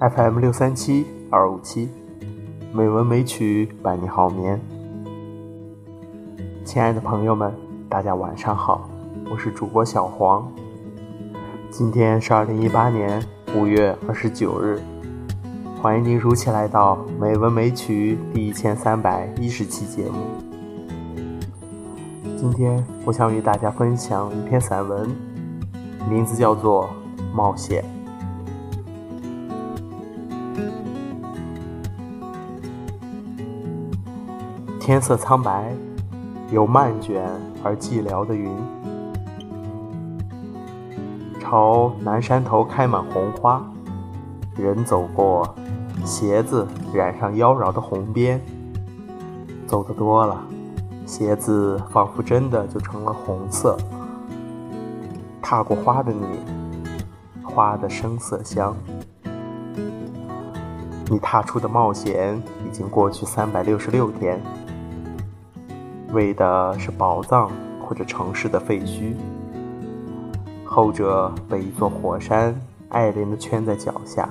FM 六三七二五七，美文美曲伴你好眠。亲爱的朋友们，大家晚上好，我是主播小黄。今天是二零一八年五月二十九日，欢迎您如期来到《美文美曲》第一千三百一十期节目。今天我想与大家分享一篇散文，名字叫做《冒险》。天色苍白，有漫卷而寂寥的云，朝南山头开满红花。人走过，鞋子染上妖娆的红边。走得多了，鞋子仿佛真的就成了红色。踏过花的你，花的生色香。你踏出的冒险已经过去三百六十六天。为的是宝藏或者城市的废墟，后者被一座火山爱怜地圈在脚下；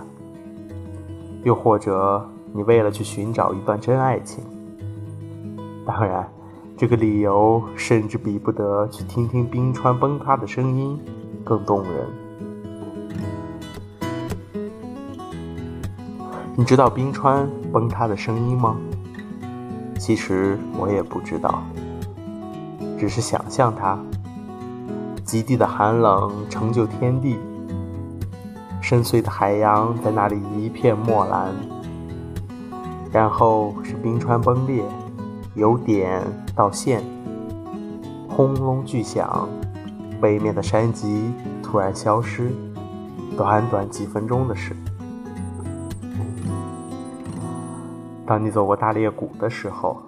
又或者你为了去寻找一段真爱情。当然，这个理由甚至比不得去听听冰川崩塌的声音更动人。你知道冰川崩塌的声音吗？其实我也不知道，只是想象它。极地的寒冷成就天地，深邃的海洋在那里一片墨蓝。然后是冰川崩裂，由点到线，轰隆巨响，北面的山脊突然消失，短短几分钟的事。当你走过大裂谷的时候，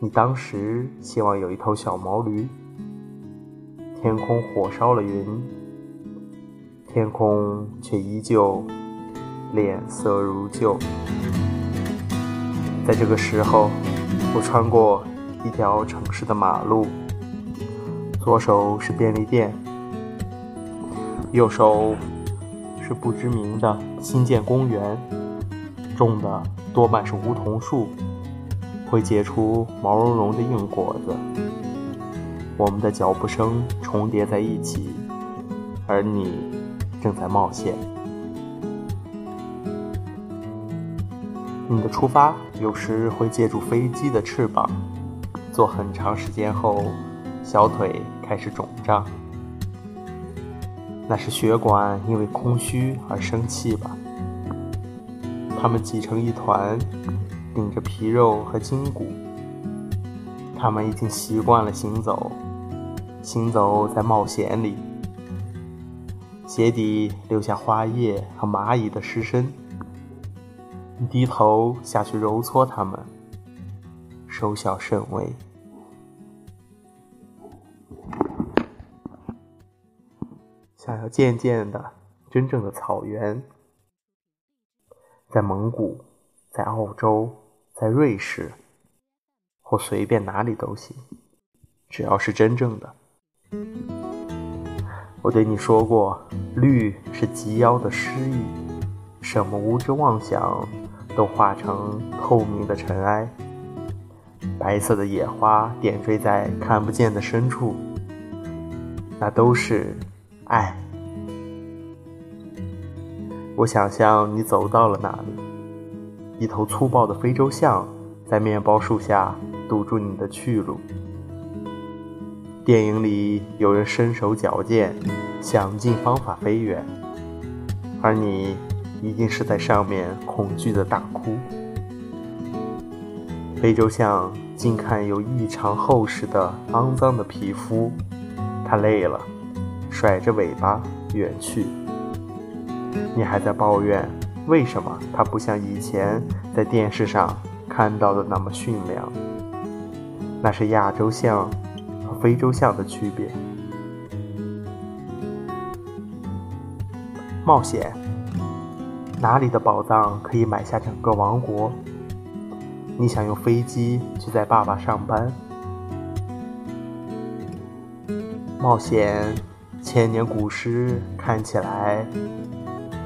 你当时希望有一头小毛驴。天空火烧了云，天空却依旧脸色如旧。在这个时候，我穿过一条城市的马路，左手是便利店，右手是不知名的新建公园，种的。多半是梧桐树，会结出毛茸茸的硬果子。我们的脚步声重叠在一起，而你正在冒险。你的出发有时会借助飞机的翅膀，坐很长时间后，小腿开始肿胀。那是血管因为空虚而生气吧？他们挤成一团，顶着皮肉和筋骨。他们已经习惯了行走，行走在冒险里。鞋底留下花叶和蚂蚁的尸身。你低头下去揉搓它们，收效甚微。想要渐渐的真正的草原。在蒙古，在澳洲，在瑞士，或随便哪里都行，只要是真正的。我对你说过，绿是及腰的诗意，什么无知妄想都化成透明的尘埃。白色的野花点缀在看不见的深处，那都是爱。我想象你走到了哪里，一头粗暴的非洲象在面包树下堵住你的去路。电影里有人身手矫健，想尽方法飞远，而你一定是在上面恐惧的大哭。非洲象近看有异常厚实的肮脏的皮肤，它累了，甩着尾巴远去。你还在抱怨，为什么它不像以前在电视上看到的那么驯良？那是亚洲象和非洲象的区别。冒险。哪里的宝藏可以买下整个王国？你想用飞机去载爸爸上班？冒险，千年古诗看起来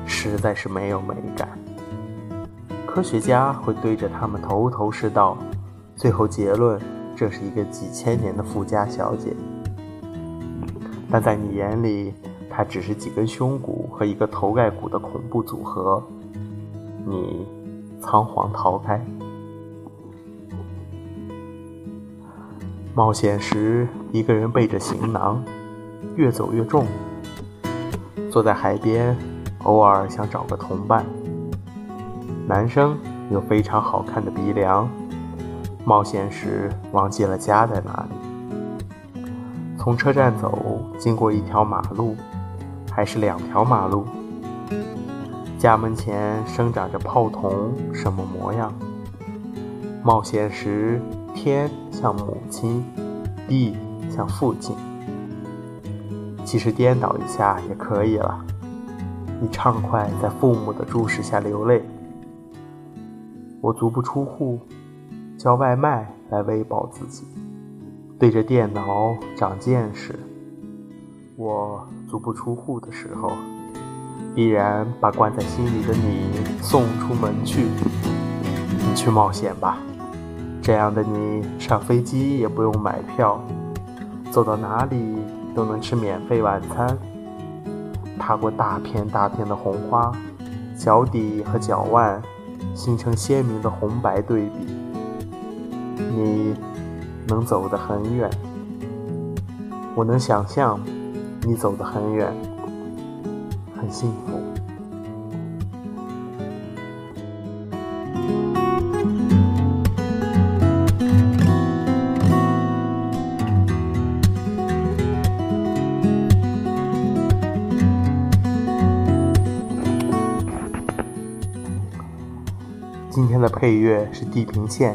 实在是没有美感。科学家会对着他们头头是道，最后结论这是一个几千年的富家小姐。但在你眼里，它只是几根胸骨和一个头盖骨的恐怖组合。你仓皇逃开。冒险时，一个人背着行囊，越走越重。坐在海边，偶尔想找个同伴。男生有非常好看的鼻梁。冒险时，忘记了家在哪里。从车站走，经过一条马路，还是两条马路？家门前生长着泡桐，什么模样？冒险时，天像母亲，地像父亲。其实颠倒一下也可以了。你畅快在父母的注视下流泪。我足不出户，叫外卖来喂饱自己。对着电脑长见识，我足不出户的时候，必然把关在心里的你送出门去。你去冒险吧，这样的你上飞机也不用买票，走到哪里都能吃免费晚餐。踏过大片大片的红花，脚底和脚腕形成鲜明的红白对比。你。能走得很远，我能想象你走得很远，很幸福。今天的配乐是《地平线》。